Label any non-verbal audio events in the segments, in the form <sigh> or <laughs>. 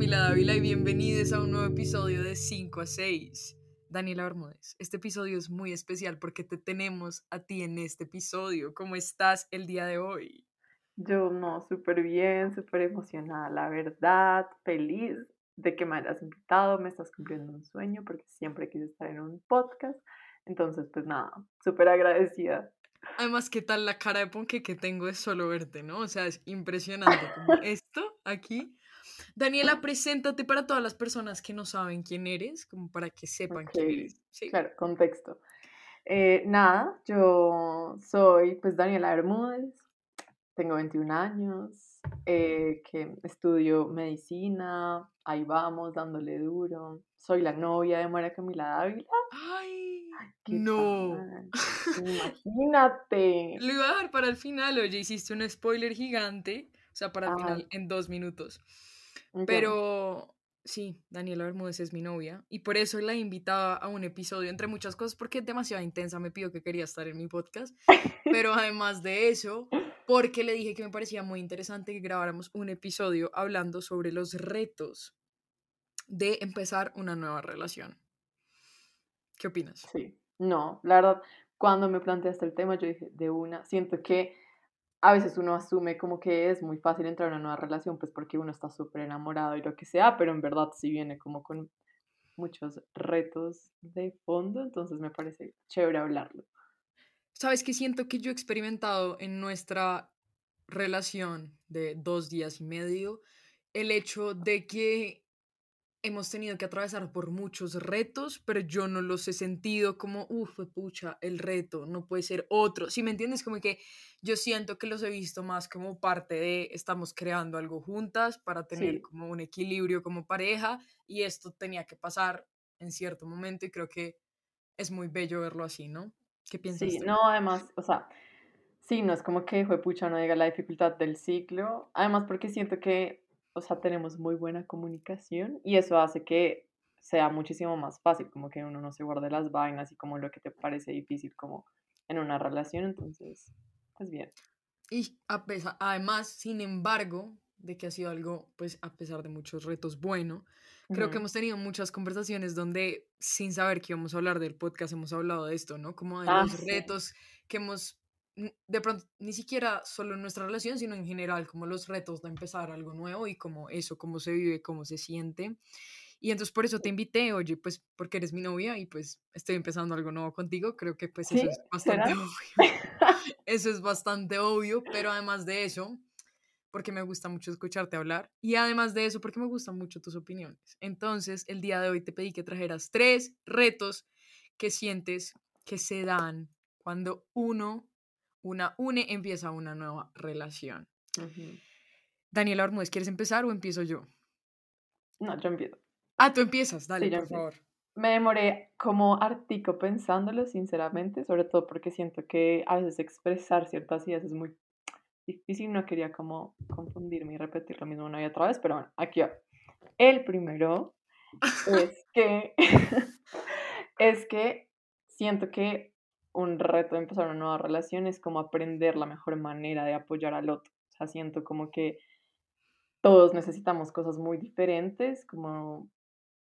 Camila Dávila y bienvenidos a un nuevo episodio de 5 a 6. Daniela Bermúdez, este episodio es muy especial porque te tenemos a ti en este episodio. ¿Cómo estás el día de hoy? Yo no, súper bien, súper emocionada, la verdad, feliz de que me hayas invitado, me estás cumpliendo un sueño porque siempre quise estar en un podcast. Entonces, pues nada, súper agradecida. Además, ¿qué tal la cara de ponque que tengo es solo verte, ¿no? O sea, es impresionante como <laughs> esto aquí. Daniela, preséntate para todas las personas que no saben quién eres, como para que sepan quién eres. Sí. Claro, contexto. Eh, nada, yo soy pues Daniela Bermúdez, tengo 21 años, eh, que estudio medicina, ahí vamos, dándole duro. Soy la novia de María Camila Dávila. ¡Ay! no. <laughs> Imagínate. Lo iba a dejar para el final, oye, hiciste un spoiler gigante, o sea, para el final en dos minutos. Pero sí, Daniela Bermúdez es mi novia y por eso la he invitado a un episodio, entre muchas cosas, porque es demasiado intensa, me pidió que quería estar en mi podcast, pero además de eso, porque le dije que me parecía muy interesante que grabáramos un episodio hablando sobre los retos de empezar una nueva relación. ¿Qué opinas? Sí, no, la verdad, cuando me planteaste el tema, yo dije, de una, siento que a veces uno asume como que es muy fácil entrar en una nueva relación, pues porque uno está súper enamorado y lo que sea, pero en verdad sí viene como con muchos retos de fondo, entonces me parece chévere hablarlo. Sabes que siento que yo he experimentado en nuestra relación de dos días y medio el hecho de que hemos tenido que atravesar por muchos retos, pero yo no los he sentido como, uff, pucha, el reto, no puede ser otro. Si me entiendes, como que yo siento que los he visto más como parte de estamos creando algo juntas para tener como un equilibrio como pareja y esto tenía que pasar en cierto momento y creo que es muy bello verlo así, ¿no? ¿Qué piensas? Sí, no, además, o sea, sí, no es como que fue pucha, no diga la dificultad del ciclo, además porque siento que o sea, tenemos muy buena comunicación y eso hace que sea muchísimo más fácil, como que uno no se guarde las vainas y como lo que te parece difícil como en una relación, entonces, pues bien. Y a pesar, además, sin embargo, de que ha sido algo, pues a pesar de muchos retos, bueno, creo que hemos tenido muchas conversaciones donde sin saber que íbamos a hablar del podcast hemos hablado de esto, ¿no? Como de ah, los retos que hemos de pronto, ni siquiera solo en nuestra relación, sino en general, como los retos de empezar algo nuevo y como eso, cómo se vive, cómo se siente. Y entonces por eso te invité, oye, pues porque eres mi novia y pues estoy empezando algo nuevo contigo, creo que pues eso es bastante obvio. <laughs> Eso es bastante obvio, pero además de eso, porque me gusta mucho escucharte hablar y además de eso, porque me gustan mucho tus opiniones. Entonces, el día de hoy te pedí que trajeras tres retos que sientes que se dan cuando uno una une, empieza una nueva relación. Daniela Bermúdez, ¿quieres empezar o empiezo yo? No, yo empiezo. Ah, tú empiezas, dale, por favor. Me demoré como artico pensándolo, sinceramente, sobre todo porque siento que a veces expresar ciertas ideas es muy difícil, no quería como confundirme y repetir lo mismo una y otra vez, pero bueno, aquí va. El primero es que, <laughs> es que siento que un reto de empezar una nueva relación es como aprender la mejor manera de apoyar al otro. O sea, siento como que todos necesitamos cosas muy diferentes, como,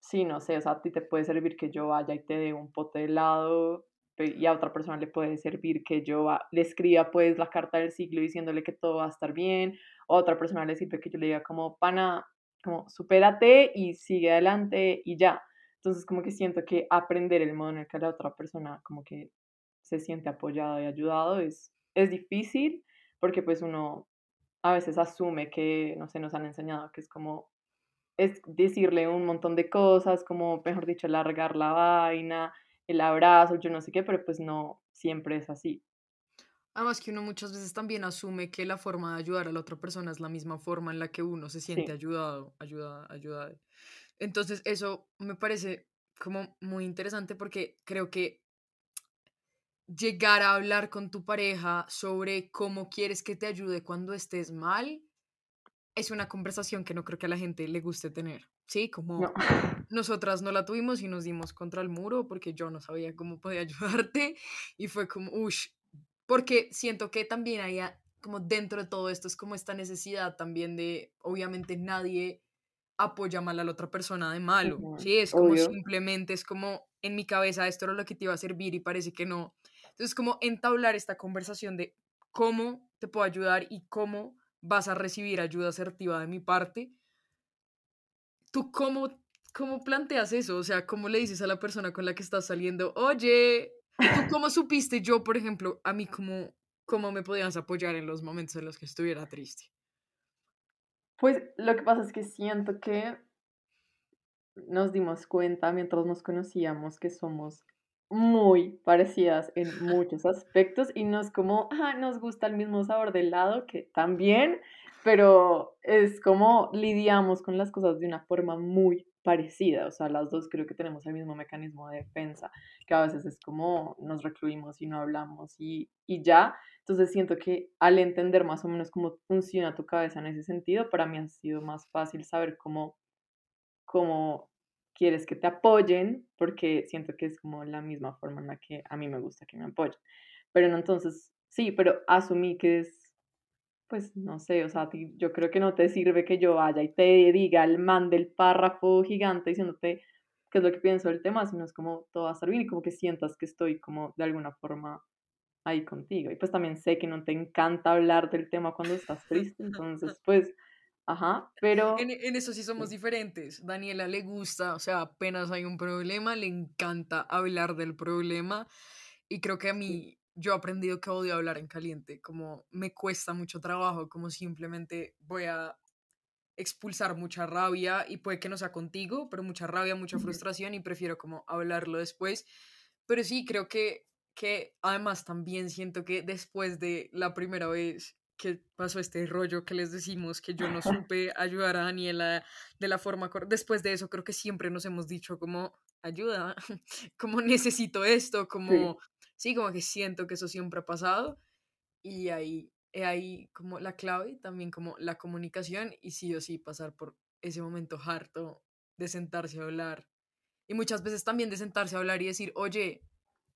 sí, no sé, o sea, a ti te puede servir que yo vaya y te dé un pote de helado y a otra persona le puede servir que yo le escriba pues la carta del siglo diciéndole que todo va a estar bien, a otra persona le sirve que yo le diga como, pana, como, supérate y sigue adelante y ya. Entonces, como que siento que aprender el modo en el que la otra persona como que se siente apoyado y ayudado es, es difícil porque pues uno a veces asume que, no sé, nos han enseñado que es como, es decirle un montón de cosas, como, mejor dicho, largar la vaina, el abrazo, yo no sé qué, pero pues no siempre es así. Además que uno muchas veces también asume que la forma de ayudar a la otra persona es la misma forma en la que uno se siente ayudado, ayudada, ayudada. Entonces eso me parece como muy interesante porque creo que llegar a hablar con tu pareja sobre cómo quieres que te ayude cuando estés mal, es una conversación que no creo que a la gente le guste tener. Sí, como <laughs> nosotras no la tuvimos y nos dimos contra el muro porque yo no sabía cómo podía <laughs> ayudarte y fue como, uff, porque siento que también hay como dentro de todo esto es como esta necesidad también de, obviamente nadie apoya mal a la otra persona de malo, ¿sí? Es como simplemente, es como en mi cabeza esto era lo que te iba a servir y parece que no. Entonces, como entablar esta conversación de cómo te puedo ayudar y cómo vas a recibir ayuda asertiva de mi parte. ¿Tú cómo, cómo planteas eso? O sea, ¿cómo le dices a la persona con la que estás saliendo, oye, ¿tú cómo supiste yo, por ejemplo, a mí cómo, cómo me podías apoyar en los momentos en los que estuviera triste? Pues lo que pasa es que siento que nos dimos cuenta mientras nos conocíamos que somos muy parecidas en muchos aspectos y no es como, ah, nos gusta el mismo sabor del helado, que también, pero es como lidiamos con las cosas de una forma muy parecida, o sea, las dos creo que tenemos el mismo mecanismo de defensa, que a veces es como nos recluimos y no hablamos y, y ya, entonces siento que al entender más o menos cómo funciona tu cabeza en ese sentido, para mí ha sido más fácil saber cómo, cómo quieres que te apoyen, porque siento que es como la misma forma en la que a mí me gusta que me apoyen. Pero no, entonces, sí, pero asumí que es, pues, no sé, o sea, yo creo que no te sirve que yo vaya y te diga el man del párrafo gigante diciéndote qué es lo que pienso del tema, sino es como todo va a estar bien y como que sientas que estoy como de alguna forma ahí contigo. Y pues también sé que no te encanta hablar del tema cuando estás triste, entonces pues Ajá, pero... En, en, eso sí somos diferentes. Daniela le gusta, o sea, apenas hay un problema, le encanta hablar del problema. Y creo que a mí, yo he aprendido que odio hablar en caliente, como me cuesta mucho trabajo, como simplemente voy a expulsar mucha rabia y puede que no sea contigo, pero mucha rabia, mucha frustración y prefiero como hablarlo después. Pero sí, creo que, que además también siento que después de la primera vez que pasó este rollo que les decimos, que yo no <laughs> supe ayudar a Daniela de la forma correcta. Después de eso, creo que siempre nos hemos dicho como, ayuda, <laughs> como necesito esto, como, sí. como que siento que eso siempre ha pasado. Y ahí, ahí como la clave, también como la comunicación y sí o sí pasar por ese momento harto de sentarse a hablar. Y muchas veces también de sentarse a hablar y decir, oye,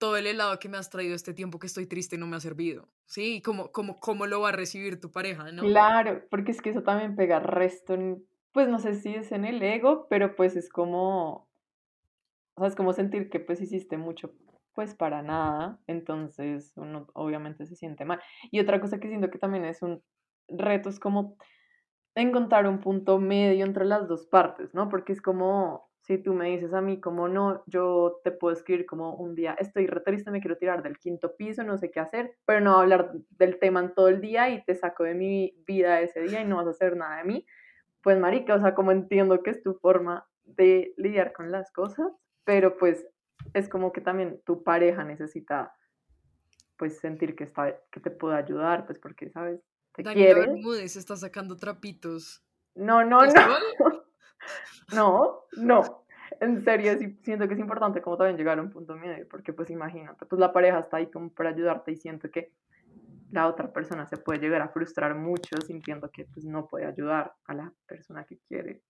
todo el helado que me has traído este tiempo que estoy triste no me ha servido, ¿sí? ¿Cómo, cómo, cómo lo va a recibir tu pareja, no? Claro, porque es que eso también pega resto, en, pues no sé si es en el ego, pero pues es como, o sea, es como sentir que pues hiciste mucho, pues para nada, entonces uno obviamente se siente mal. Y otra cosa que siento que también es un reto es como encontrar un punto medio entre las dos partes, ¿no? Porque es como, si tú me dices a mí como no, yo te puedo escribir como un día, estoy re triste, me quiero tirar del quinto piso, no sé qué hacer, pero no hablar del tema en todo el día y te saco de mi vida ese día y no vas a hacer nada de mí. Pues marica, o sea, como entiendo que es tu forma de lidiar con las cosas, pero pues es como que también tu pareja necesita pues sentir que está que te puede ayudar, pues porque sabes, te Daniela quiere. se está sacando trapitos. No, no, no. <laughs> No, no. En serio, sí, siento que es importante como también llegar a un punto medio, porque pues imagínate, pues la pareja está ahí como para ayudarte y siento que la otra persona se puede llegar a frustrar mucho sintiendo que pues no puede ayudar a la persona que quiere.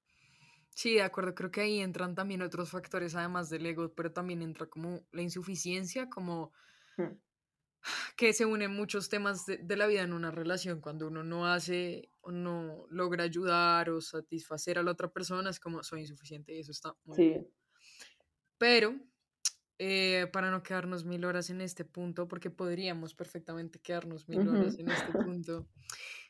Sí, de acuerdo, creo que ahí entran también otros factores además del ego, pero también entra como la insuficiencia, como mm que se unen muchos temas de, la vida en una relación. Cuando uno no hace o no logra ayudar o satisfacer a la otra persona, es como soy insuficiente y eso está muy sí. bien. Pero, eh, para no quedarnos mil horas en este punto, porque podríamos perfectamente quedarnos mil horas en este punto,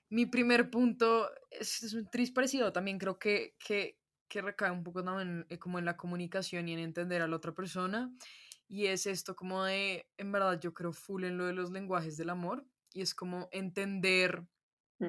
mi primer punto es, un triste parecido. También creo que, que, que recae un poco también eh, como en la comunicación y en entender a la otra persona y es esto como de, en verdad yo creo full en lo de los lenguajes del amor y es como entender mm.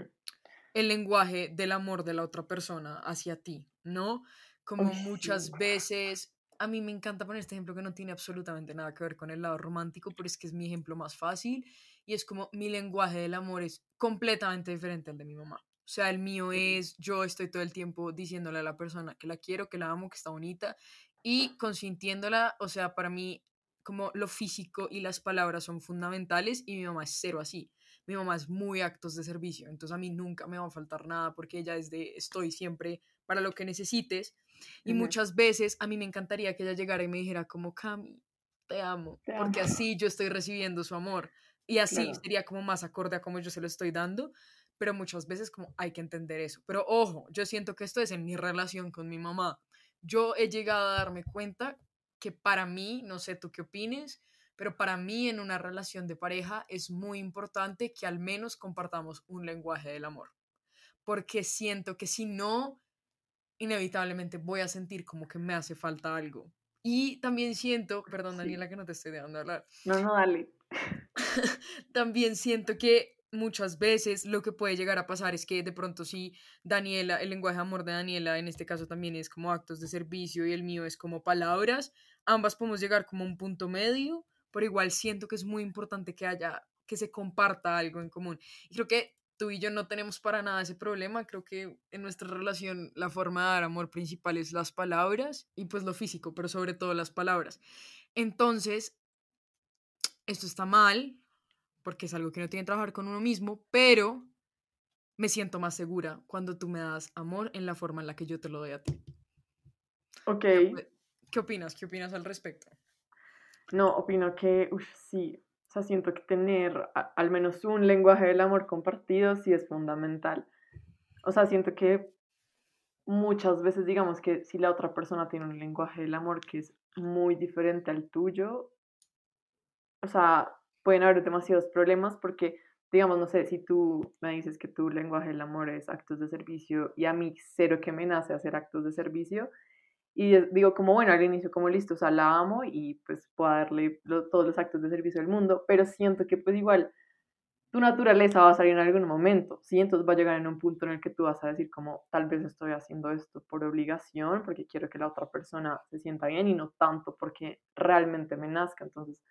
el lenguaje del amor de la otra persona hacia ti, ¿no? Como muchas veces, a mí me encanta poner este ejemplo que no tiene absolutamente nada que ver con el lado romántico, pero es que es mi ejemplo más fácil y es como mi lenguaje del amor es completamente diferente al de mi mamá. O sea, el mío es, yo estoy todo el tiempo diciéndole a la persona que la quiero, que la amo, que está bonita y consintiéndola, o sea, para mí como lo físico y las palabras son fundamentales y mi mamá es cero así. Mi mamá es muy actos de servicio, entonces a mí nunca me va a faltar nada porque ella es de estoy siempre para lo que necesites. Y muchas veces a mí me encantaría que ella llegara y me dijera como, Cami, te amo, porque así yo estoy recibiendo su amor. Y así sería como más acorde a como yo se lo estoy dando. pero muchas veces como hay que entender eso. Pero ojo, yo siento que esto es en mi relación con mi mamá. Yo he llegado a darme cuenta que para mí, no sé tú qué opines, pero para mí en una relación de pareja es muy importante que al menos compartamos un lenguaje del amor, porque siento que si no, inevitablemente voy a sentir como que me hace falta algo. Y también siento, perdón Daniela que no te estoy dejando hablar. No, no, dale. <laughs> también siento que muchas veces lo que puede llegar a pasar es que de pronto si Daniela, el lenguaje de amor de Daniela en este caso también es como actos de servicio y el mío es como palabras, ambas podemos llegar como un punto medio, pero igual siento que es muy importante que haya, que se comparta algo en común. Y creo que tú y yo no tenemos para nada ese problema. Creo que en nuestra relación la forma de dar amor principal es las palabras y pues lo físico, pero sobre todo las palabras. Entonces, esto está mal porque es algo que no tiene que trabajar con uno mismo, pero me siento más segura cuando tú me das amor en la forma en la que yo te lo doy a ti. Ok. ¿Qué opinas? ¿Qué opinas al respecto? No, opino que, uff, sí, o sea, siento que tener al menos un lenguaje del amor compartido sí es fundamental. O sea, siento que muchas veces digamos que si la otra persona tiene un lenguaje del amor que es muy diferente al tuyo, o sea, pueden haber demasiados problemas porque, digamos, no sé, si tú me dices que tu lenguaje del amor es actos de servicio y a mí cero que me nace hacer actos de servicio, y digo como, bueno, al inicio como listo, o sea, la amo y pues puedo darle todos los actos de servicio del mundo, pero siento que pues igual tu naturaleza va a salir en algún momento, ¿sí? Entonces va a llegar en un punto en el que tú vas a decir como, tal vez estoy haciendo esto por obligación, porque quiero que la otra persona se sienta bien y no tanto porque realmente me nazca, entonces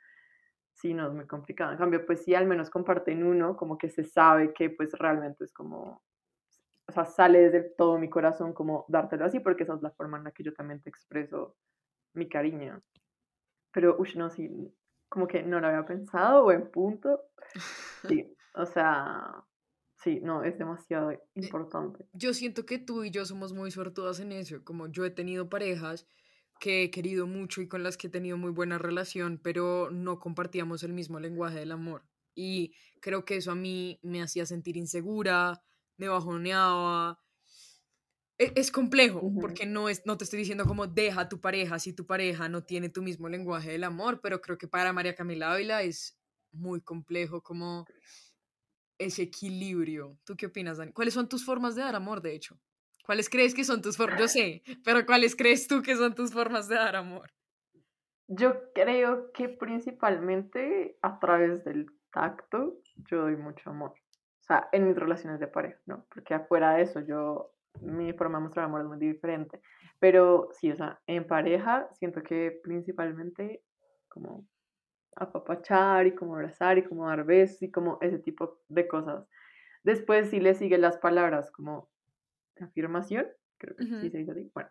sí, no es muy complicado. En cambio, pues sí, al menos comparten uno, como que se sabe que pues realmente es como o sea, sale desde todo mi corazón como dártelo así, porque esa es la forma en la que yo también te expreso mi cariño. Pero, uy, no, sí, como que no lo había pensado, buen punto. <laughs> Sí, o sea, sí, no, es demasiado eh, importante. Yo siento que tú y yo somos muy suertudas en eso, como yo he tenido parejas que he querido mucho y con las que he tenido muy buena relación, pero no compartíamos el mismo lenguaje del amor. Y creo que eso a mí me hacía sentir insegura, me bajoneaba. E, es, complejo, porque no, es, no te estoy diciendo como deja a tu pareja si tu pareja no tiene tu mismo lenguaje del amor, pero creo que para María Camila Ávila es muy complejo como ese equilibrio. ¿Tú qué opinas, Dani? ¿Cuáles son tus formas de dar amor, de hecho? ¿Cuáles crees que son tus formas? Yo sé, pero ¿cuáles crees tú que son tus formas de dar amor? Yo creo que principalmente a través del tacto yo doy mucho amor. O sea, en mis relaciones de pareja, ¿no? Porque afuera de eso yo, mi forma de mostrar amor es muy diferente. Pero sí, o sea, en pareja siento que principalmente como apapachar y como abrazar y como dar besos y como ese tipo de cosas. Después sí le siguen las palabras como afirmación, creo que sí se dice así. Bueno,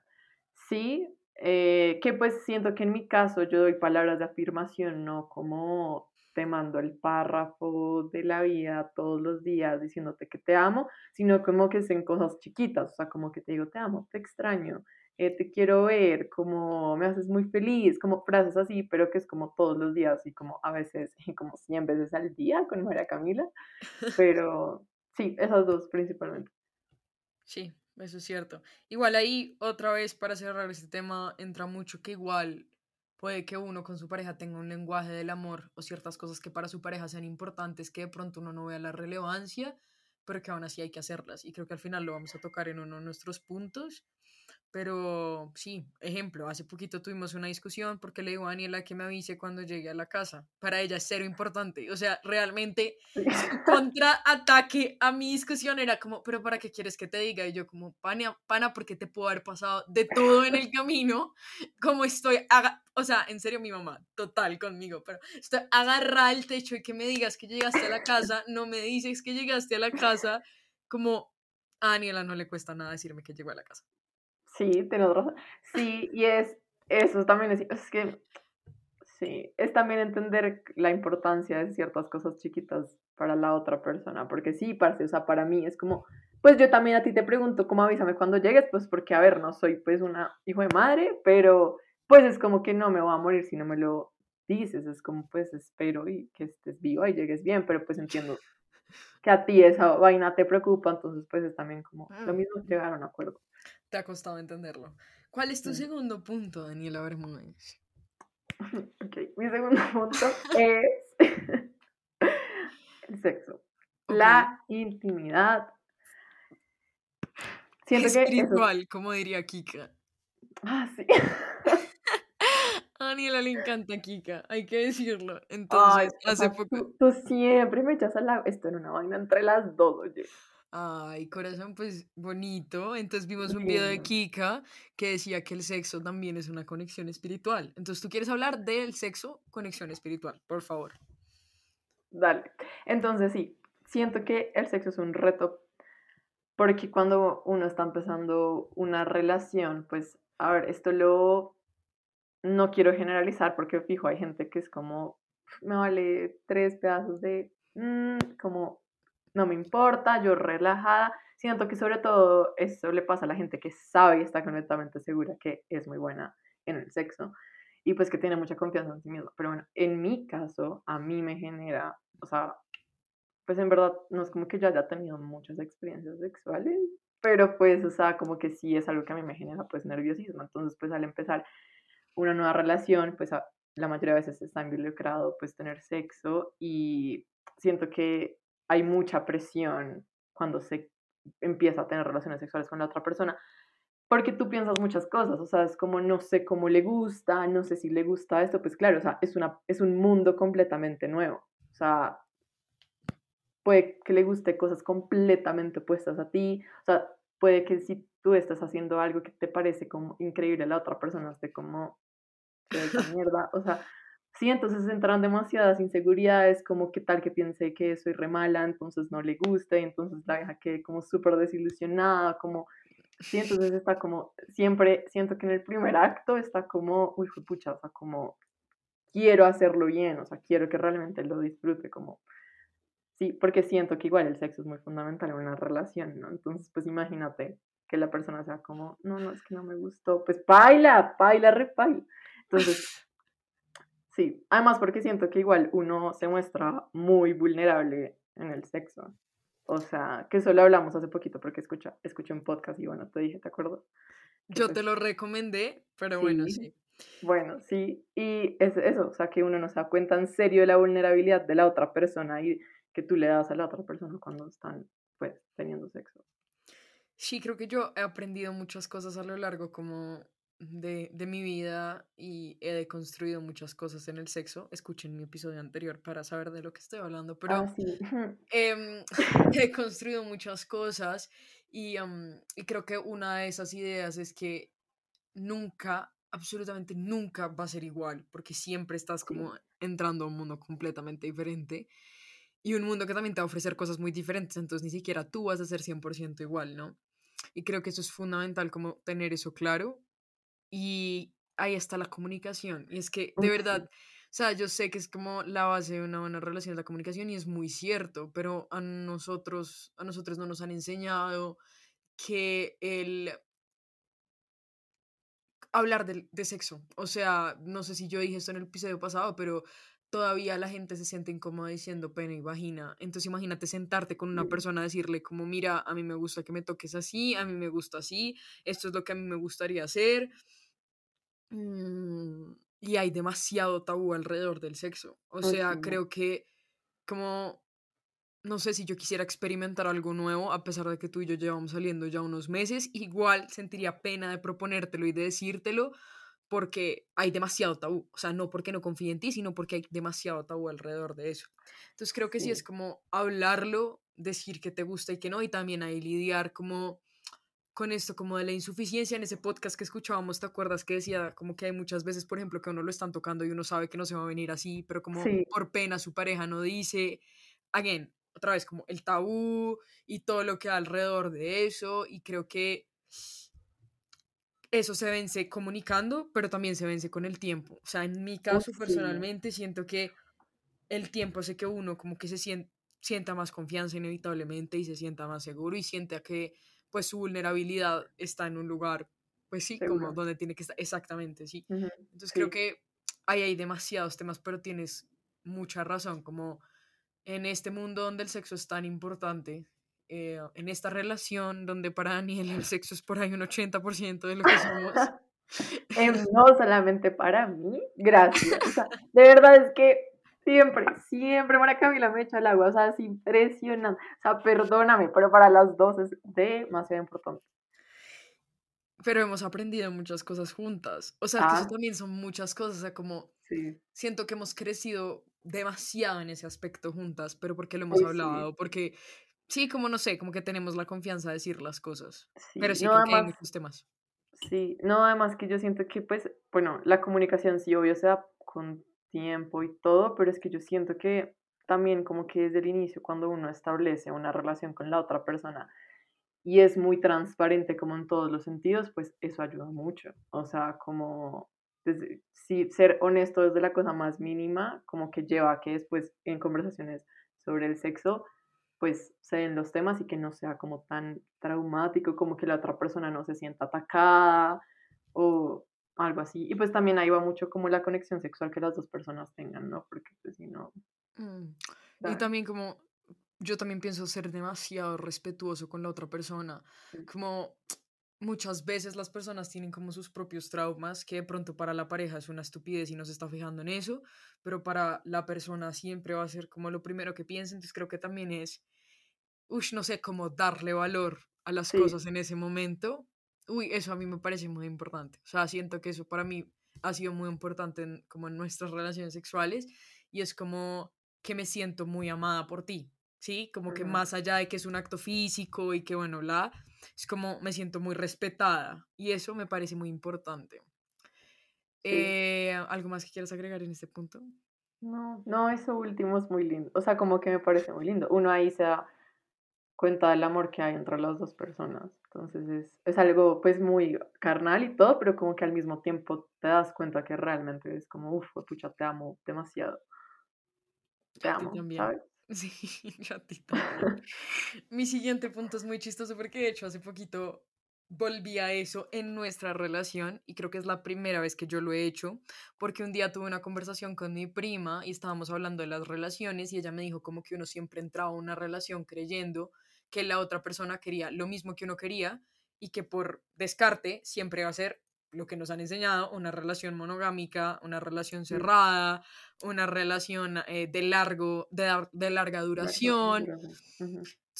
sí, eh, que pues siento que en mi caso yo doy palabras de afirmación, no como te mando el párrafo de la vida todos los días diciéndote que te amo, sino como que sean cosas chiquitas, o sea, como que te digo, te amo, te extraño, eh, te quiero ver, como me haces muy feliz, como frases así, pero que es como todos los días y como a veces, <laughs> como 100 veces al día con María Camila, <laughs> pero sí, esas dos principalmente. Sí, eso es cierto. Igual ahí, otra vez, para cerrar este tema, entra mucho que igual Puede que uno con su pareja tenga un lenguaje del amor o ciertas cosas que para su pareja sean importantes que de pronto uno no vea la relevancia, pero que aún así hay que hacerlas. Y creo que al final lo vamos a tocar en uno de nuestros puntos. Pero sí, ejemplo, hace poquito tuvimos una discusión porque le digo a Daniela que me avise cuando llegue a la casa. Para ella es cero importante. O sea, realmente su <laughs> <laughs> contraataque a mi discusión era como, pero ¿para qué quieres que te diga? Y yo como, pana, pana porque te puedo haber pasado de todo en el camino. Como estoy, o sea, en serio mi mamá, total conmigo, pero estoy agarrada al techo y que me digas que llegaste a la casa, no me dices que llegaste a la casa, como a Daniela no le cuesta nada decirme que llegó a la casa. Sí, tienes razón. Sí, y es eso también es, es que sí, es también entender la importancia de ciertas cosas chiquitas para la otra persona, porque sí, parce, o sea, para mí es como, pues yo también a ti te pregunto, ¿cómo avísame cuando llegues? Pues porque, a ver, no soy pues una hijo de madre, pero pues es como que no me voy a morir si no me lo dices, es como pues espero y que estés viva y llegues bien, pero pues entiendo que a ti esa vaina te preocupa, entonces pues es también como lo mm. mismo llegar a un acuerdo. Te ha costado entenderlo. ¿Cuál es tu segundo punto, Daniela Bermúdez? <laughs> Ok, mi segundo punto es <laughs> el sexo. La intimidad. Siento Espiritual, como diría Kika. Ah, sí. <laughs> A Daniela le encanta Kika, hay que decirlo. Entonces, hace poco. Tú, siempre me echas al lado. Esto en una vaina entre las dos, oye. Ay, corazón, pues bonito. Entonces vimos un video de Kika que decía que el sexo también es una conexión espiritual. Entonces, ¿tú quieres hablar del sexo, conexión espiritual? Por favor. Dale. Entonces, sí, siento que el sexo es un reto porque cuando uno está empezando una relación, pues, a ver, esto lo no quiero generalizar porque fijo, hay gente que es como, me vale tres pedazos de, mm, como, no me importa, yo relajada. Siento que sobre todo eso le pasa a la gente que sabe y está completamente segura que es muy buena en el sexo y pues que tiene mucha confianza en sí misma. Pero bueno, en mi caso, a mí me genera, o sea, pues en verdad no es como que yo haya tenido muchas experiencias sexuales, pero pues, o sea, como que sí es algo que a mí me genera pues nerviosismo. Entonces, pues al empezar una nueva relación, pues la mayoría de veces está involucrado pues tener sexo y siento que hay mucha presión cuando se empieza a tener relaciones sexuales con la otra persona, porque tú piensas muchas cosas, o sea, es como no sé cómo le gusta, no sé si le gusta esto, pues claro, o sea, es, una, es un mundo completamente nuevo, o sea, puede que le guste cosas completamente opuestas a ti, o sea, puede que si tú estás haciendo algo que te parece como increíble, la otra persona esté como, mierda, o sea, sí, entonces entran demasiadas inseguridades, como que tal que piense que soy re mala, entonces no le gusta, y entonces la deja que como súper desilusionada, como, sí, entonces está como, siempre siento que en el primer acto está como, uy, pucha, o sea, como, quiero hacerlo bien, o sea, quiero que realmente lo disfrute, como, sí, porque siento que igual el sexo es muy fundamental en una relación, ¿no? Entonces, pues imagínate que la persona sea como, no, no, es que no me gustó, pues baila, baila, repaila. Entonces, <laughs> sí, además porque siento que igual uno se muestra muy vulnerable en el sexo. O sea, que eso lo hablamos hace poquito porque escucha, escuché un podcast y bueno, te dije, ¿te acuerdo? Yo te lo recomendé, pero bueno, sí. Bueno, sí, y es eso, o sea, que uno no se da cuenta en serio de la vulnerabilidad de la otra persona y que tú le das a la otra persona cuando están, pues, teniendo sexo. Sí, creo que yo he aprendido muchas cosas a lo largo como de, de, mi vida y he deconstruido muchas cosas en el sexo. Escuchen mi episodio anterior para saber de lo que estoy hablando, pero ah, sí. eh, <laughs> he construido muchas cosas y, y creo que una de esas ideas es que nunca, absolutamente nunca va a ser igual, porque siempre estás como entrando a un mundo completamente diferente y un mundo que también te va a ofrecer cosas muy diferentes, entonces ni siquiera tú vas a ser 100% igual, ¿no? Y creo que eso es fundamental como tener eso claro y ahí está la comunicación. Y es que, de verdad, o sea, yo sé que es como la base de una buena relación la comunicación y es muy cierto, pero a nosotros, a nosotros no nos han enseñado que el hablar de, de, sexo. O sea, no sé si yo dije esto en el episodio pasado, pero todavía la gente se siente incómoda diciendo pene y vagina. Entonces imagínate sentarte con una persona, decirle como, mira, a mí me gusta que me toques así, a mí me gusta así, esto es lo que a mí me gustaría hacer. Mm, y hay demasiado tabú alrededor del sexo. O sea, creo que como, no sé si yo quisiera experimentar algo nuevo, a pesar de que tú y yo llevamos saliendo ya unos meses, igual sentiría pena de proponértelo y de decírtelo, porque hay demasiado tabú. O sea, no porque no confíe en ti, sino porque hay demasiado tabú alrededor de eso. Entonces creo que sí, es como hablarlo, decir que te gusta y que no, y también ahí lidiar como con esto como de la insuficiencia en ese podcast que escuchábamos, ¿te acuerdas que decía como que hay muchas veces, por ejemplo, que a uno lo están tocando y uno sabe que no se va a venir así, pero como por pena su pareja no dice, again, otra vez como el tabú y todo lo que hay alrededor de eso y creo que eso se vence comunicando, pero también se vence con el tiempo. O sea, en mi caso personalmente siento que el tiempo hace que uno como que se sienta más confianza inevitablemente y se sienta más seguro y sienta que pues su vulnerabilidad está en un lugar, pues sí, como donde tiene que estar, exactamente, sí. Entonces creo que ahí hay demasiados temas, pero tienes mucha razón, como en este mundo donde el sexo es tan importante, eh, en esta relación donde para Daniel el sexo es por ahí un 80% de lo que somos. <laughs> Em, no solamente para mí, gracias. de verdad es que siempre, siempre Mara Camila me echa el agua, o sea, es impresionante. O sea, perdóname, pero para las dos es demasiado importante. Pero hemos aprendido muchas cosas juntas. O sea, que eso ah. también son muchas cosas. O sea, como siento que hemos crecido demasiado en ese aspecto juntas, pero porque lo hemos hablado, porque sí, como no sé, como que tenemos la confianza de decir las cosas. pero sí, creo que hay muchos temas. Sí, no, además que yo siento que, pues, bueno, la comunicación sí, obvio, se da con tiempo y todo, pero es que yo siento que también como que desde el inicio, cuando uno establece una relación con la otra persona y es muy transparente como en todos los sentidos, pues eso ayuda mucho. O sea, como sí, ser honesto desde la cosa más mínima, como que lleva a que después en conversaciones sobre el sexo, pues se den los temas y que no sea como tan traumático, como que la otra persona no se sienta atacada o algo así. Y pues también ahí va mucho como la conexión sexual que las dos personas tengan, ¿no? Porque pues si no... Mm. Y también como yo también pienso ser demasiado respetuoso con la otra persona. Como muchas veces las personas tienen como sus propios traumas, que de pronto para la pareja es una estupidez y no se está fijando en eso, pero para la persona siempre va a ser como lo primero que piensa. Entonces creo que también es, uy, no sé, cómo darle valor a las cosas en ese momento. Uy, eso a mí me parece muy importante. O sea, siento que eso para mí ha sido muy importante como en nuestras relaciones sexuales y es como que me siento muy amada por ti. ¿sí? Como que más allá de que es un acto físico y que, bueno, la, es como me siento muy respetada y eso me parece muy importante. Eh, ¿Algo más que quieras agregar en este punto? No, no, eso último es muy lindo. O sea, como que me parece muy lindo. Uno ahí se da cuenta del amor que hay entre las dos personas. Entonces es, es algo pues muy carnal y todo, pero como que al mismo tiempo te das cuenta que realmente es como, uff, pucha, te amo demasiado. Te amo, ¿sabes? <laughs> Sí, gatito. Mi siguiente punto es muy chistoso porque de hecho hace poquito volví a eso en nuestra relación y creo que es la primera vez que yo lo he hecho porque un día tuve una conversación con mi prima y estábamos hablando de las relaciones y ella me dijo como que uno siempre entraba a una relación creyendo que la otra persona quería lo mismo que uno quería y que por descarte siempre va a ser lo que nos han enseñado, una relación monogámica, una relación cerrada, una relación eh, de, largo, de, larga duración.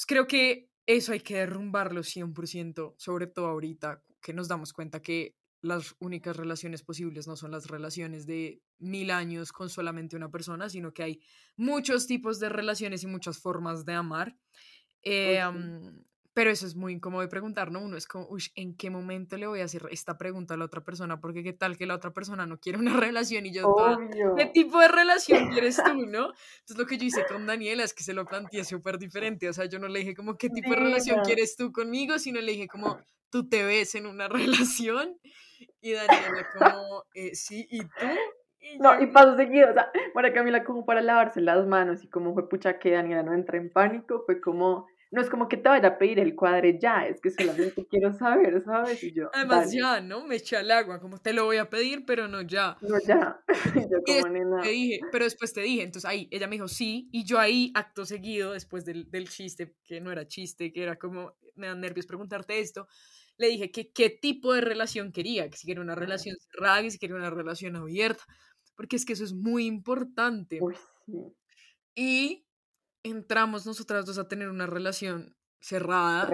creo que eso hay que derrumbarlo 100%, sobre todo ahorita que nos damos cuenta que las únicas relaciones posibles no son las relaciones de mil años con solamente una persona, sino que hay muchos tipos de relaciones y muchas formas de amar. Eh, pero eso es muy incómodo de preguntar, ¿no? Uno es como, uy, ¿en qué momento le voy a hacer esta pregunta a la otra persona? Porque qué tal que la otra persona no quiere una <laughs> relación y yo, ¿qué tipo de relación quieres tú, <laughs> no? Entonces lo que yo hice con Daniela es que se lo planteé súper diferente, o sea, yo no le dije como, ¿qué tipo de relación quieres tú conmigo? Sino le dije como, ¿tú te ves en una <laughs> relación? Y Daniela como, eh, sí, ¿y tú? No, y paso seguido, o sea, para Camila como para lavarse las manos y como fue pucha que Daniela no entra en pánico, fue como no es como que te vaya a pedir el cuadre ya, es que solamente quiero saber, ¿sabes? Y yo, Además ya, ¿no? Me eché al agua, como te lo voy a pedir, pero no ya. No ya. <laughs> yo como nena. Te dije, pero después te dije, entonces ahí, ella me dijo sí, y yo ahí, acto seguido, después del, del chiste, que no era chiste, que era como, me dan nervios preguntarte esto, le dije que qué tipo de relación quería, que si quería una relación cerrada, que si quería una relación abierta, porque es que eso es muy importante. Uy, sí. Y entramos nosotras dos a tener una relación cerrada,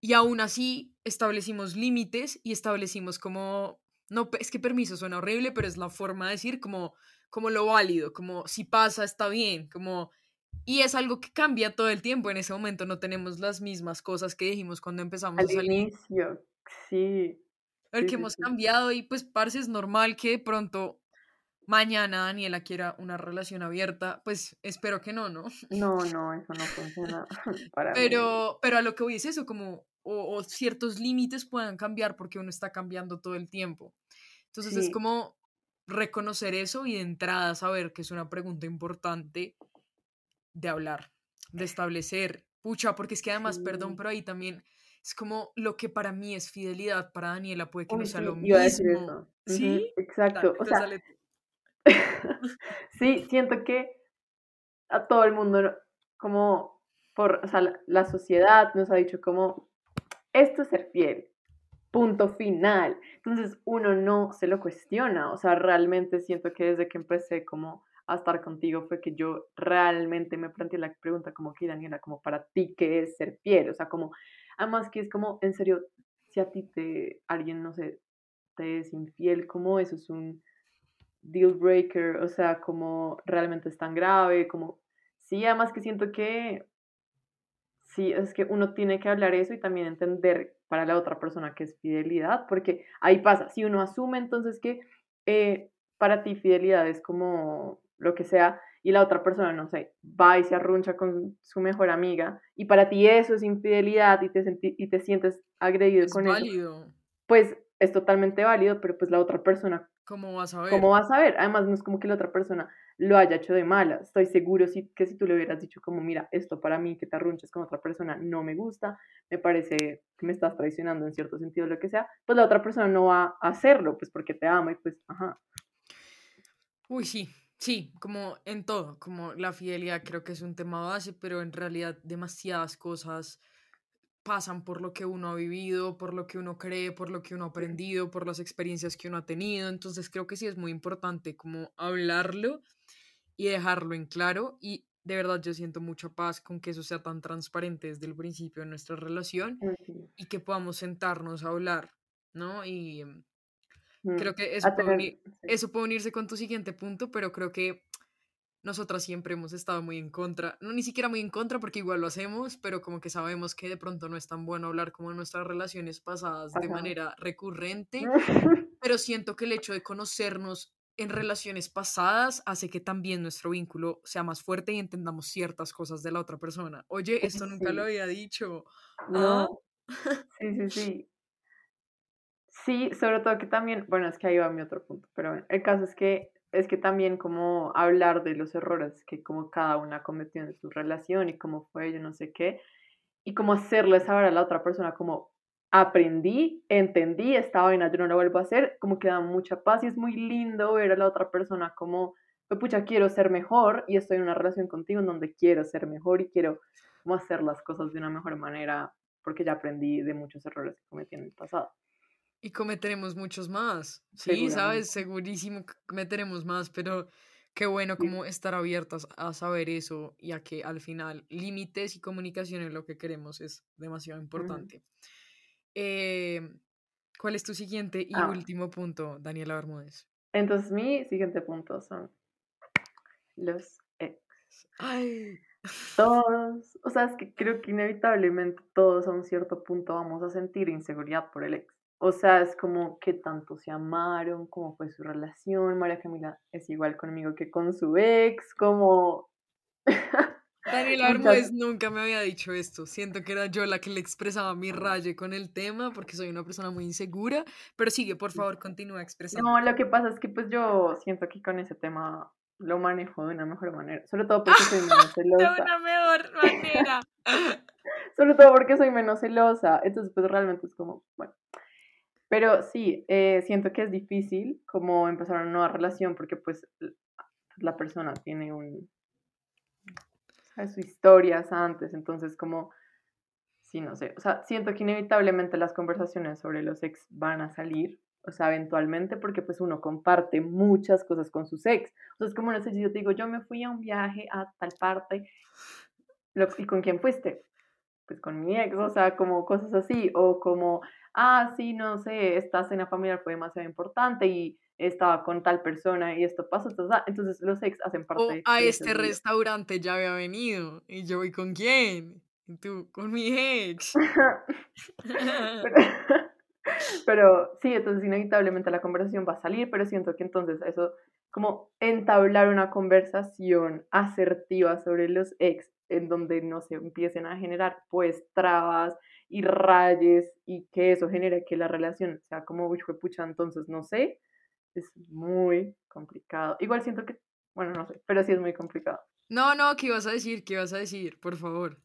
y aún así establecimos límites y establecimos como, no, es que permiso suena horrible, pero es la forma de decir como, como lo válido, como si pasa está bien, como... Y es algo que cambia todo el tiempo. En ese momento no tenemos las mismas cosas que dijimos cuando empezamos Al a salir. inicio, sí. ver que hemos cambiado y pues parece es normal que de pronto mañana Daniela quiera una relación abierta, pues espero que no, ¿no? No, <laughs> no, eso no funciona <laughs> para pero, Pero a lo que voy es eso, como, o, ciertos límites puedan cambiar porque uno está cambiando todo el tiempo. Entonces es como reconocer eso y de entrada saber que es una pregunta importante de hablar, de establecer, pucha, porque es que además, perdón, pero ahí también es como lo que para mí es fidelidad, para Daniela puede que no sea lo mismo. Sí, exacto. o sea, <laughs> sí, siento que a todo el mundo, como por, o sea, la, sociedad nos ha dicho como, esto es ser fiel, punto final. Entonces uno no se lo cuestiona, o sea, realmente siento que desde que empecé como a estar contigo fue que yo realmente me planteé la pregunta como que Daniela, como para ti, ¿qué es ser fiel? O sea, como, además que es como, en serio, si a ti te, alguien, no sé, te es infiel, como eso es un deal breaker, o sea, como realmente es tan grave, como, sí, además que siento que, sí, es que uno tiene que hablar eso y también entender para la otra persona que es fidelidad, porque ahí pasa, si uno asume entonces que eh, para ti fidelidad es como lo que sea, y la otra persona, no sé, va y se arruncha con su mejor amiga, y para ti eso es infidelidad y te, y te sientes agredido con eso, pues es totalmente válido, pero pues la otra persona... ¿Cómo vas a ver? ¿Cómo vas a ver? Además, no es como que la otra persona lo haya hecho de mala. Estoy seguro si, que si tú le hubieras dicho como, mira, esto para mí, que te arrunches con otra persona, no me gusta, me parece que me estás traicionando en cierto sentido, lo que sea, pues la otra persona no va a hacerlo, pues porque te ama y pues, ajá. Uy, sí, Sí, como en todo, como la fidelidad creo que es un tema base, pero en realidad demasiadas cosas pasan por lo que uno ha vivido, por lo que uno cree, por lo que uno ha aprendido, por las experiencias que uno ha tenido. Entonces creo que sí es muy importante como hablarlo y dejarlo en claro. Y de verdad yo siento mucha paz con que eso sea tan transparente desde el principio de nuestra relación y que podamos sentarnos a hablar, ¿no? Y Creo que eso puede, eso puede unirse con tu siguiente punto, pero creo que nosotras siempre hemos estado muy en contra, no ni siquiera muy en contra porque igual lo hacemos, pero como que sabemos que de pronto no es tan bueno hablar como en nuestras relaciones pasadas de manera recurrente, <laughs> pero siento que el hecho de conocernos en relaciones pasadas hace que también nuestro vínculo sea más fuerte y entendamos ciertas cosas de la otra persona. Oye, esto <laughs> nunca lo había dicho. No. Sí, sí, sí. Sí, sobre todo que también, bueno, es que ahí va mi otro punto, pero bueno, el caso es que es que también como hablar de los errores que como cada una cometió en su relación y cómo fue, yo no sé qué, y como hacerle saber a la otra persona como aprendí, entendí, esta vaina yo no lo vuelvo a hacer, como que da mucha paz y es muy lindo ver a la otra persona como, pues, pucha, quiero ser mejor y estoy en una relación contigo en donde quiero ser mejor y quiero como hacer las cosas de una mejor manera porque ya aprendí de muchos errores que cometí en el pasado. Y cometeremos muchos más. Sí, sabes, segurísimo que cometeremos más, pero qué bueno como estar abiertas a saber eso y a que al final límites y comunicación en lo que queremos es demasiado importante. Eh, ¿Cuál es tu siguiente y ah. último punto, Daniela Bermúdez? Entonces, mi siguiente punto son los ex. Ay. Todos, o sea, es que creo que inevitablemente todos a un cierto punto vamos a sentir inseguridad por el ex. O sea, es como que tanto se amaron, cómo fue su relación. María Camila es igual conmigo que con su ex, como... <laughs> Daniela Bermúdez nunca me había dicho esto. Siento que era yo la que le expresaba mi raye con el tema porque soy una persona muy insegura. Pero sigue, por favor, continúa expresando. No, lo que pasa es que pues yo siento que con ese tema lo manejo de una mejor manera. Sobre todo porque soy <laughs> menos celosa. De una mejor manera. <laughs> Sobre todo porque soy menos celosa. Entonces pues realmente es como, bueno, pero sí, eh, siento que es difícil como empezar una nueva relación porque pues la persona tiene un... sus historias antes, entonces como... Sí, no sé, o sea, siento que inevitablemente las conversaciones sobre los ex van a salir, o sea, eventualmente, porque pues uno comparte muchas cosas con sus ex. O sea, es como, no sé si yo te digo, yo me fui a un viaje a tal parte, ¿y con quién fuiste? Pues con mi ex, o sea, como cosas así, o como, ah, sí, no sé, esta cena familiar fue demasiado importante y estaba con tal persona y esto pasó, entonces los ex hacen parte o a este restaurante ya había venido y yo voy con quién, y tú con mi ex. <laughs> <laughs> pero, sí, entonces inevitablemente la conversación va a salir, pero siento que entonces eso, como entablar una conversación asertiva sobre los ex, en donde no se empiecen a generar pues trabas, y rayes y que eso genere que la relación sea como, uy, pucha, entonces no sé, es muy complicado. Igual siento que, bueno, no sé, pero sí es muy complicado. No, no, ¿qué ibas a decir? ¿Qué ibas a decir? Por favor.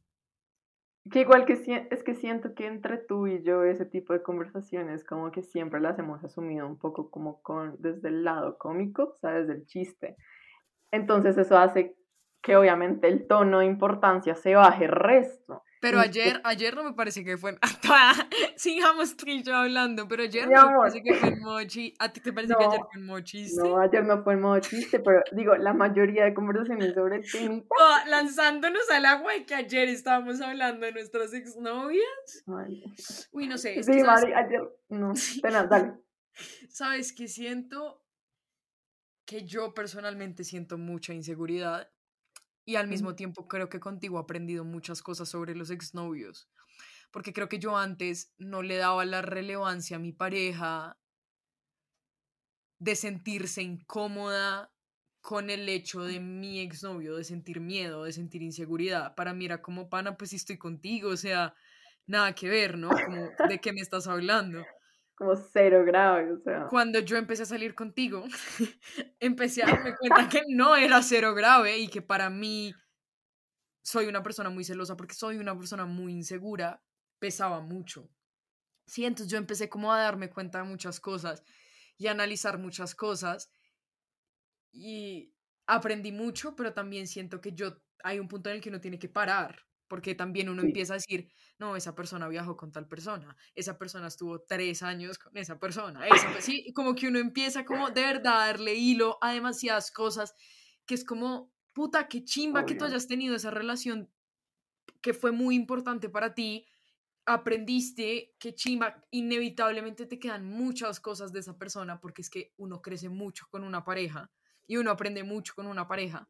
Que igual que es que siento que entre tú y yo ese tipo de conversaciones como que siempre las hemos asumido un poco como con desde el lado cómico, o sea, desde el chiste. Entonces eso hace que obviamente el tono de importancia se baje resto. Pero ayer, ayer no me parece que fue. <laughs> Sigamos tú y yo hablando, pero ayer no me parece que fue en mochi. ¿A ti te parece que ayer fue en modo chiste? No, ayer no fue en modo chiste, pero digo, la mayoría de conversaciones sobre el tema. lanzándonos al agua y que ayer estábamos hablando de nuestras exnovias. Uy, no sé. sí, Mari, ayer. No, <laughs> Tenaz, dale. ¿Sabes qué siento? Que yo personalmente siento mucha inseguridad y al mismo tiempo creo que contigo he aprendido muchas cosas sobre los exnovios, porque creo que yo antes no le daba la relevancia a mi pareja de sentirse incómoda con el hecho de mi exnovio, de sentir miedo, de sentir inseguridad. Para mí era como, pana, pues si estoy contigo, o sea, nada que ver, ¿no? Como, ¿de qué me estás hablando? Como cero grave, o sea. Cuando yo empecé a salir contigo, <laughs> empecé a darme cuenta que no era cero grave y que para mí soy una persona muy celosa porque soy una persona muy insegura, pesaba mucho. Sí, entonces yo empecé como a darme cuenta de muchas cosas y a analizar muchas cosas y aprendí mucho, pero también siento que yo hay un punto en el que uno tiene que parar porque también uno empieza a decir, no, esa persona viajó con tal persona, esa persona estuvo tres años con esa persona, esa, sí, como que uno empieza como de verdad a darle hilo a demasiadas cosas, que es como, puta, qué chimba que tú hayas tenido esa relación que fue muy importante para ti, aprendiste, qué chimba, inevitablemente te quedan muchas cosas de esa persona, porque es que uno crece mucho con una pareja y uno aprende mucho con una pareja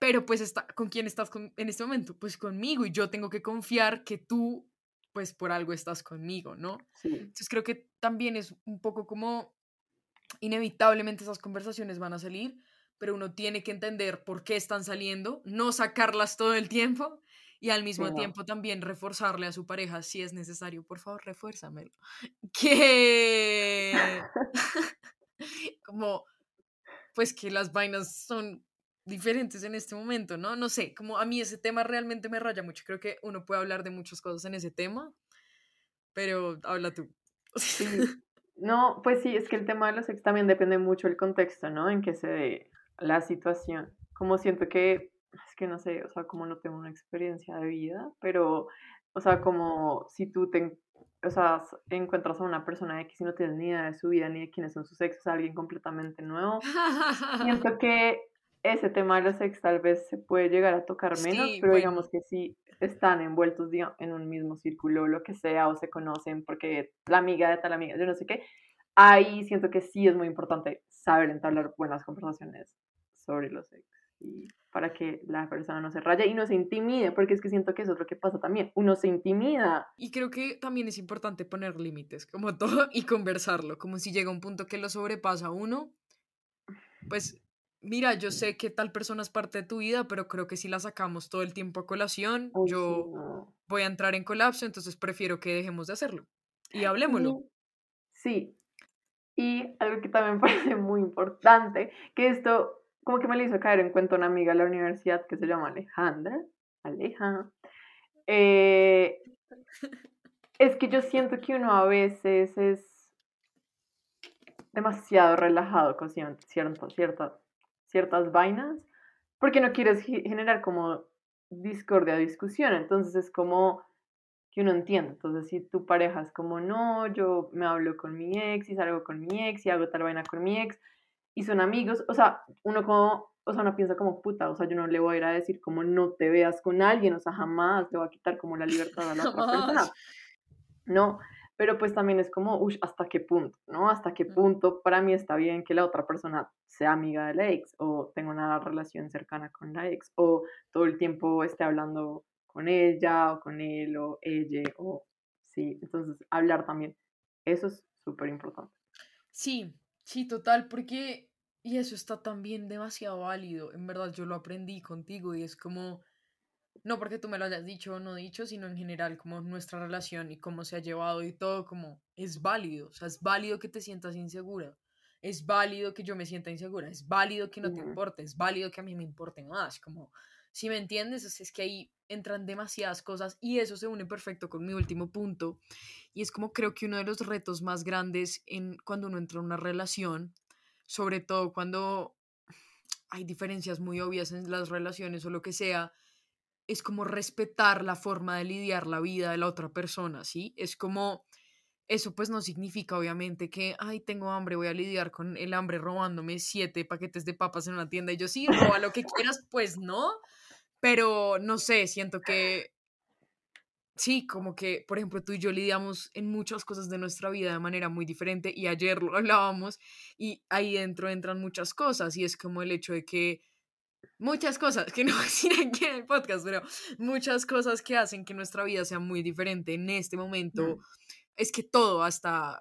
pero pues está, ¿con quién estás en este momento? Pues conmigo y yo tengo que confiar que tú, pues por algo estás conmigo, ¿no? Entonces creo que también es un poco como, inevitablemente esas conversaciones van a salir, pero uno tiene que entender por qué están saliendo, no sacarlas todo el tiempo y al mismo tiempo también reforzarle a su pareja si es necesario. Por favor, refuérzamelo. <laughs> Que... <laughs> <laughs> como, pues que las vainas son diferentes en este momento, ¿no? No sé, como a mí ese tema realmente me raya mucho. Creo que uno puede hablar de muchas cosas en ese tema, pero habla tú. Sí. <laughs> No, pues sí, es que el tema de los ex también depende mucho del contexto, ¿no? En que se dé la situación. Como siento que, es que no sé, o sea, como no tengo una experiencia de vida, pero, o sea, como si tú te, o sea, encuentras a una persona X y no tienes ni idea de su vida ni de quiénes son sus exes, alguien completamente nuevo, siento <laughs> que ese tema de los ex tal vez se puede llegar a tocar menos, pero digamos que sí están envueltos digamos, en un mismo círculo, lo que sea, o se conocen porque la amiga de tal amiga, yo no sé qué, ahí siento que sí es muy importante saber entablar buenas conversaciones sobre los ex y para que la persona no se raya y no se intimide, porque es que siento que eso es lo que pasa también, uno se intimida. Y creo que también es importante poner límites, como <laughs> todo, y conversarlo, como si llega un punto que lo sobrepasa uno, pues mira, yo sé que tal persona es parte de tu vida, pero creo que si la sacamos todo el tiempo a colación, yo voy a entrar en colapso, entonces prefiero que dejemos de hacerlo y hablemoslo. Sí. Y algo que también <laughs> parece muy importante, que esto como que me lo hizo caer en cuenta una amiga de la universidad que se llama Alejandra. Aleja. Eh, es que yo siento que uno a veces es demasiado relajado con ciertas, ciertas ciertas vainas, porque no quieres generar como discordia o discusión. Entonces es como que uno entiende. Entonces, si tu pareja es como, no, yo me hablo con mi ex y salgo con mi ex y hago tal vaina con mi ex y son amigos, o sea, uno como, o sea, uno piensa como puta, o sea, yo no le voy a ir a decir como no te veas con alguien, o sea, jamás le voy a quitar como la libertad a la otra <laughs> persona. No, pero pues también es como, uy, ¿hasta qué punto? ¿No? ¿Hasta qué punto para mí está bien que la otra persona sea amiga de la ex o tenga una relación cercana con la ex o todo el tiempo esté hablando con ella o con él o ella o sí, entonces hablar también, eso es súper importante. Sí, sí, total, porque, y eso está también demasiado válido, en verdad yo lo aprendí contigo y es como no porque tú me lo hayas dicho o no dicho, sino en general como nuestra relación y cómo se ha llevado y todo, como es válido, o sea, es válido que te sientas insegura, es válido que yo me sienta insegura, es válido que no te importe, es válido que a mí me importe más, como, si me entiendes, es, es que ahí entran demasiadas cosas y eso se une perfecto con mi último punto, y es como creo que uno de los retos más grandes en cuando uno entra en una relación, sobre todo cuando hay diferencias muy obvias en las relaciones o lo que sea, es como respetar la forma de lidiar la vida de la otra persona, ¿sí? Es como, eso pues no significa obviamente que, ay, tengo hambre, voy a lidiar con el hambre robándome siete paquetes de papas en una tienda y yo sí, roba lo que quieras, pues no, pero no sé, siento que sí, como que, por ejemplo, tú y yo lidiamos en muchas cosas de nuestra vida de manera muy diferente y ayer lo hablábamos y ahí dentro entran muchas cosas y es como el hecho de que muchas cosas, que no <laughs> voy a decir aquí en el podcast, pero muchas cosas que hacen que nuestra vida sea muy diferente en este momento, es que todo, hasta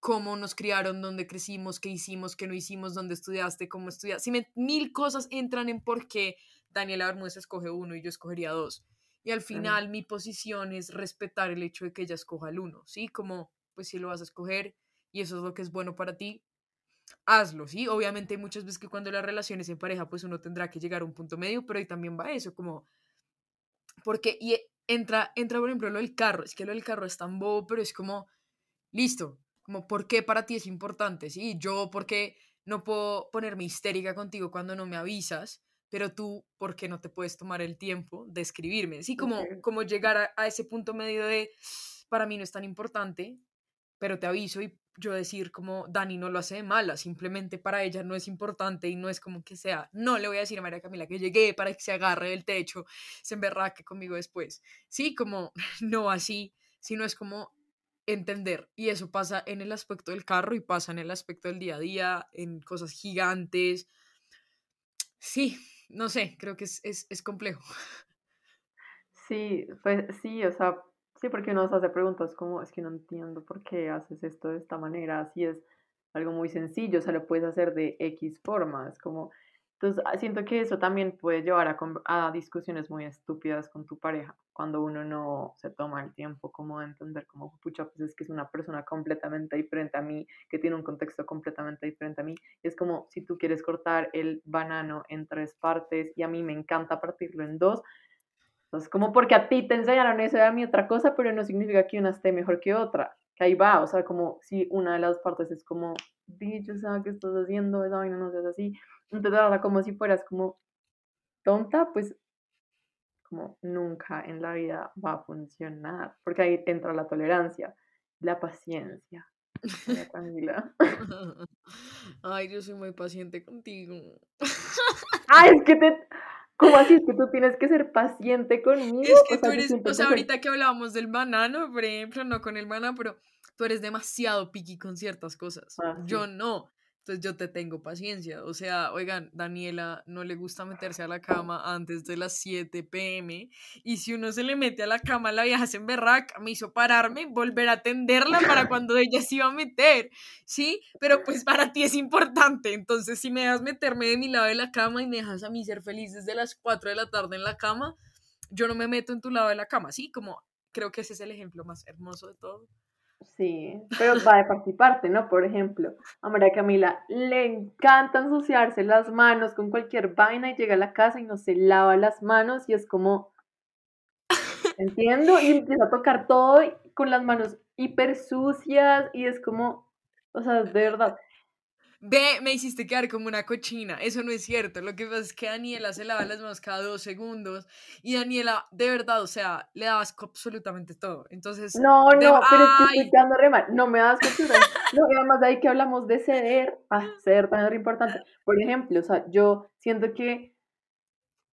cómo nos criaron, dónde crecimos, qué hicimos, qué no hicimos, dónde estudiaste, cómo estudiaste, si mil cosas entran en por qué Daniela Bermúdez escoge uno y yo escogería dos. Y al final mi posición es respetar el hecho de que ella escoja el uno, ¿sí? Como, pues si lo vas a escoger y eso es lo que es bueno para ti, hazlo, ¿sí? Obviamente hay muchas veces que cuando las relaciones en pareja, pues uno tendrá que llegar a un punto medio, pero ahí también va eso, como, porque, y entra, entra por ejemplo lo del carro, es que lo del carro es tan bobo, pero es como, listo, como, ¿por qué para ti es importante? ¿Sí? Yo, ¿por qué no puedo ponerme histérica contigo cuando no me avisas? Pero tú, ¿por qué no te puedes tomar el tiempo de escribirme? Sí, como, como llegar a, a ese punto medio de, para mí no es tan importante, pero te aviso y yo decir como Dani no lo hace de mala, simplemente para ella no es importante y no es como que sea, no le voy a decir a María Camila que llegué para que se agarre del techo, se emberraque conmigo después. Sí, como <laughs> no así, sino es como entender. Y eso pasa en el aspecto del carro y pasa en el aspecto del día a día, en cosas gigantes. Sí, no sé, creo que es, es, es complejo. Sí, pues sí, o sea, Sí, porque uno se hace preguntas como, es que no entiendo por qué haces esto de esta manera, así es algo muy sencillo, o sea, lo puedes hacer de X forma, es como, entonces ah, siento que eso también puede llevar a, a discusiones muy estúpidas con tu pareja, cuando uno no se toma el tiempo como de entender como, pucha, pues es que es una persona completamente diferente a mí, que tiene un contexto completamente diferente a mí, es como si tú quieres cortar el banano en tres partes y a mí me encanta partirlo en dos, entonces, como porque a ti te enseñaron eso y a mí otra cosa, pero no significa que una esté mejor que otra. Que ahí va, o sea, como si una de las partes es como, dicho, ¿sabes qué estás haciendo? Esa vaina no seas así. Entonces, ahora como si fueras como tonta, pues como nunca en la vida va a funcionar. Porque ahí entra la tolerancia, la paciencia. <laughs> Ay, yo soy muy paciente contigo. <laughs> Ay, es que te. ¿Cómo así? Es que tú tienes que ser paciente conmigo. Es que tú eres, o sea, ahorita que hablábamos del banano, por ejemplo, no con el banano, pero tú eres demasiado piqui con ciertas cosas. Ah, Yo no. Entonces yo te tengo paciencia. O sea, oigan, Daniela no le gusta meterse a la cama antes de las 7 pm. Y si uno se le mete a la cama, la vieja se emberraca, me hizo pararme, volver a atenderla para cuando ella se iba a meter. ¿Sí? Pero pues para ti es importante. Entonces, si me dejas meterme de mi lado de la cama y me dejas a mí ser feliz desde las 4 de la tarde en la cama, yo no me meto en tu lado de la cama. ¿Sí? Como creo que ese es el ejemplo más hermoso de todo. Sí, pero va de participarte, ¿no? Por ejemplo, a María Camila le encanta ensuciarse las manos con cualquier vaina y llega a la casa y no se lava las manos y es como, entiendo, y empieza a tocar todo con las manos hiper sucias y es como, o sea, de verdad, Ve, me hiciste quedar como una cochina. Eso no es cierto. Lo que pasa es que Daniela se lava las manos cada dos segundos. Y Daniela, de verdad, o sea, le dabas absolutamente todo. Entonces. No, no, pero estoy quedando re mal. No me das costura. no, además de ahí que hablamos de ceder. Ah, ceder también es importante. Por ejemplo, o sea, yo siento que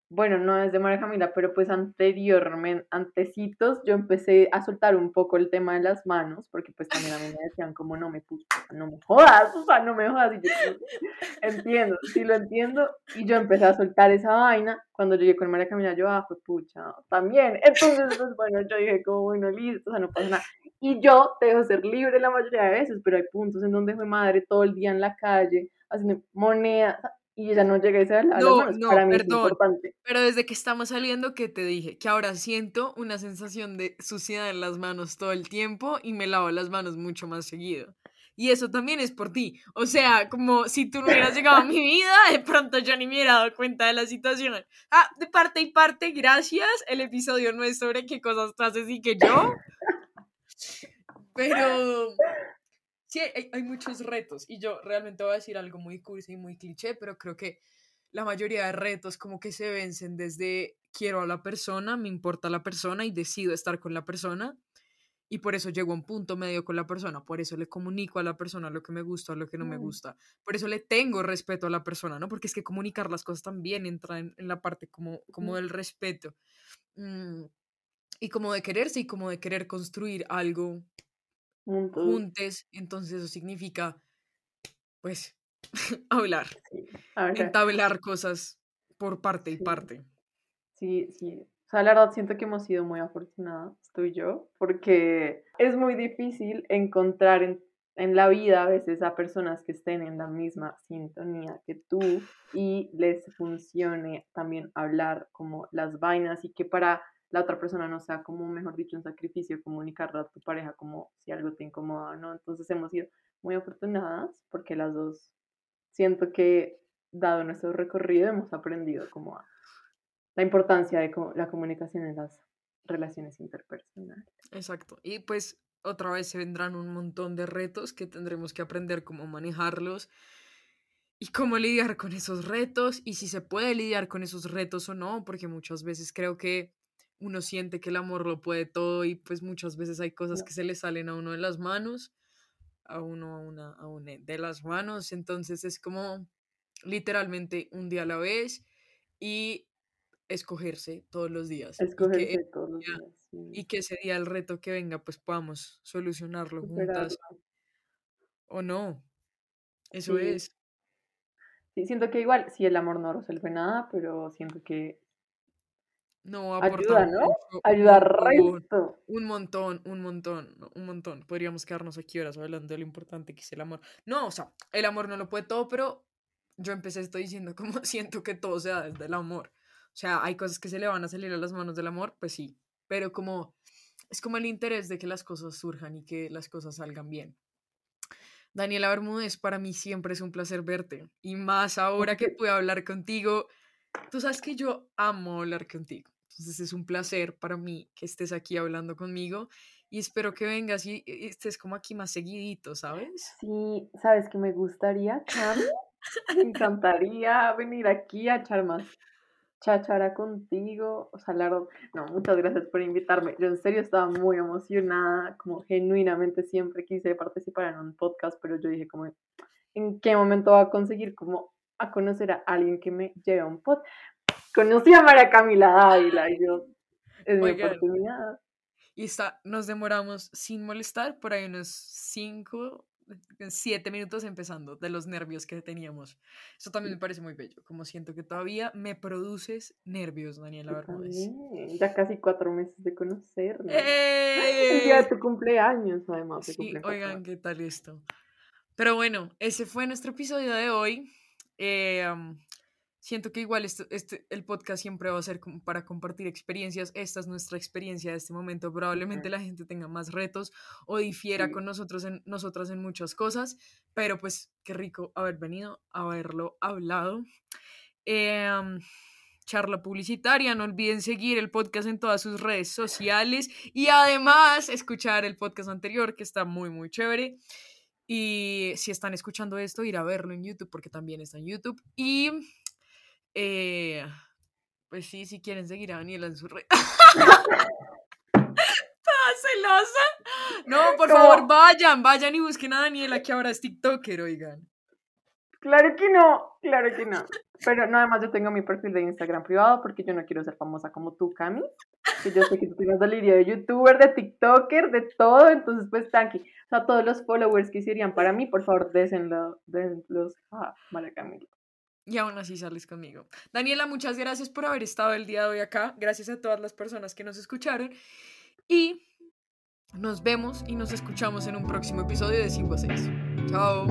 bueno, no es de María Camila, pero pues anteriormente, antecitos, yo empecé a soltar un poco el tema de las manos, porque pues también a mí me decían como no me no me jodas, o sea, no me jodas, y yo <laughs> entiendo, sí lo entiendo, y yo empecé a soltar esa vaina, cuando llegué con María Camila, yo, ah, fue pucha, también, entonces, pues bueno, yo dije como, bueno, listo, o sea, no pasa nada, y yo te dejo ser libre la mayoría de veces, pero hay puntos en donde fue madre todo el día en la calle, haciendo monedas, y ya no llegué a ese no, no, para mí perdón, importante. Pero desde que estamos saliendo, ¿qué te dije? Que ahora siento una sensación de suciedad en las manos todo el tiempo y me lavo las manos mucho más seguido. Y eso también es por ti. O sea, como si tú no hubieras llegado a mi vida, de pronto yo ni me hubiera dado cuenta de la situación. Ah, de parte y parte, gracias. El episodio no es sobre qué cosas tú haces y que yo. <laughs> Pero sí, hay, muchos retos y yo realmente voy a decir algo muy cursi y muy cliché, pero creo que la mayoría de retos como que se vencen desde quiero a la persona, me importa la persona y decido estar con la persona y por eso llego a un punto medio con la persona, por eso le comunico a la persona lo que me gusta, lo que no me gusta, por eso le tengo respeto a la persona, ¿no? Porque es que comunicar las cosas también entra en, la parte como, como del respeto mm, y como de quererse y como de querer construir algo juntos, entonces eso significa, pues, <laughs> hablar, entablar cosas por parte y parte. Sí, sí, o sea, la verdad siento que hemos sido muy afortunadas, tú y yo, porque es muy difícil encontrar en, en, la vida a veces a personas que estén en la misma sintonía que tú y les funcione también hablar como las vainas y que para la otra persona no sea como, mejor dicho, un sacrificio comunicarle a tu pareja como si algo te incomoda, ¿no? Entonces hemos sido muy afortunadas porque las dos siento que dado nuestro recorrido hemos aprendido como a la importancia de la comunicación en las relaciones interpersonales. Exacto. Y pues otra vez se vendrán un montón de retos que tendremos que aprender cómo manejarlos y cómo lidiar con esos retos y si se puede lidiar con esos retos o no, porque muchas veces creo que uno siente que el amor lo puede todo y pues muchas veces hay cosas que se le salen a uno de las manos, a uno a una, a una de las manos, entonces es como literalmente un día a la vez y escogerse todos los días. Escogerse y que todos los días. Y que ese día el reto que venga, pues podamos solucionarlo juntas. O no. Eso es. Sí, siento que igual, si el amor no resuelve nada, pero siento que no ayuda, ¿no? Ayuda resto. Un montón, un montón, un montón. Podríamos quedarnos aquí horas hablando de lo importante que es el amor. No, o sea, el amor no lo puede todo, pero yo empecé esto diciendo <laughs> como siento que todo se da desde el amor. O sea, hay cosas que se le van a salir a las manos del amor, pues sí, pero como es como el interés de que las cosas surjan y que las cosas salgan bien. Daniela Bermúdez, para mí siempre es un placer verte y más ahora que puedo hablar contigo. Tú sabes que yo amo hablar contigo, entonces es un placer para mí que estés aquí hablando conmigo y espero que vengas y estés como aquí más seguidito, ¿sabes? Sí, sabes que me gustaría, me encantaría venir aquí a echar más chachara contigo, o sea, no, muchas gracias por invitarme. Yo en serio estaba muy emocionada, como genuinamente siempre quise participar en un podcast, pero yo dije como, ¿en qué momento va a conseguir como a conocer a alguien que me lleve a un pod? Conocí a María Camila Dávila y yo, es mi oportunidad. Y está, nos demoramos sin molestar por ahí unos cinco siete minutos empezando de los nervios que teníamos. Eso también me parece muy bello, como siento que todavía me produces nervios, Daniela Ya casi cuatro meses de conocernos. <laughs> ¡Eh! El día de tu cumpleaños, además. Sí, oigan, ¿qué tal esto? Pero bueno, ese fue nuestro episodio de hoy. Eh, siento que igual este, este, el podcast siempre va a ser como para compartir experiencias. Esta es nuestra experiencia de este momento. Probablemente la gente tenga más retos o difiera con nosotros en, nosotras en muchas cosas, pero pues qué rico haber venido, haberlo hablado. Em, charla publicitaria, no olviden seguir el podcast en todas sus redes sociales y además escuchar el podcast anterior que está muy, muy chévere. Y si están escuchando esto, ir a verlo en YouTube porque también está en YouTube. Y eh, pues sí, si quieren seguir a Daniela en su red. <laughs> celosa. No, por favor, vayan, vayan y busquen a Daniela, que ahora es TikToker, oigan. Claro que no, claro que no. Pero no, además yo tengo mi perfil de Instagram privado porque yo no quiero ser famosa como tú, Cami. Que yo sé que tú tienes delirio de youtuber, de TikToker, de todo. Entonces, pues, tranqui. O sea, todos los followers que serían para mí, por favor, désenlo, désenlos a María Camila y aún así sales conmigo. Daniela, muchas gracias por haber estado el día de hoy acá. Gracias a todas las personas que nos escucharon. Y nos vemos y nos escuchamos en un próximo episodio de 5 a 6. Chao.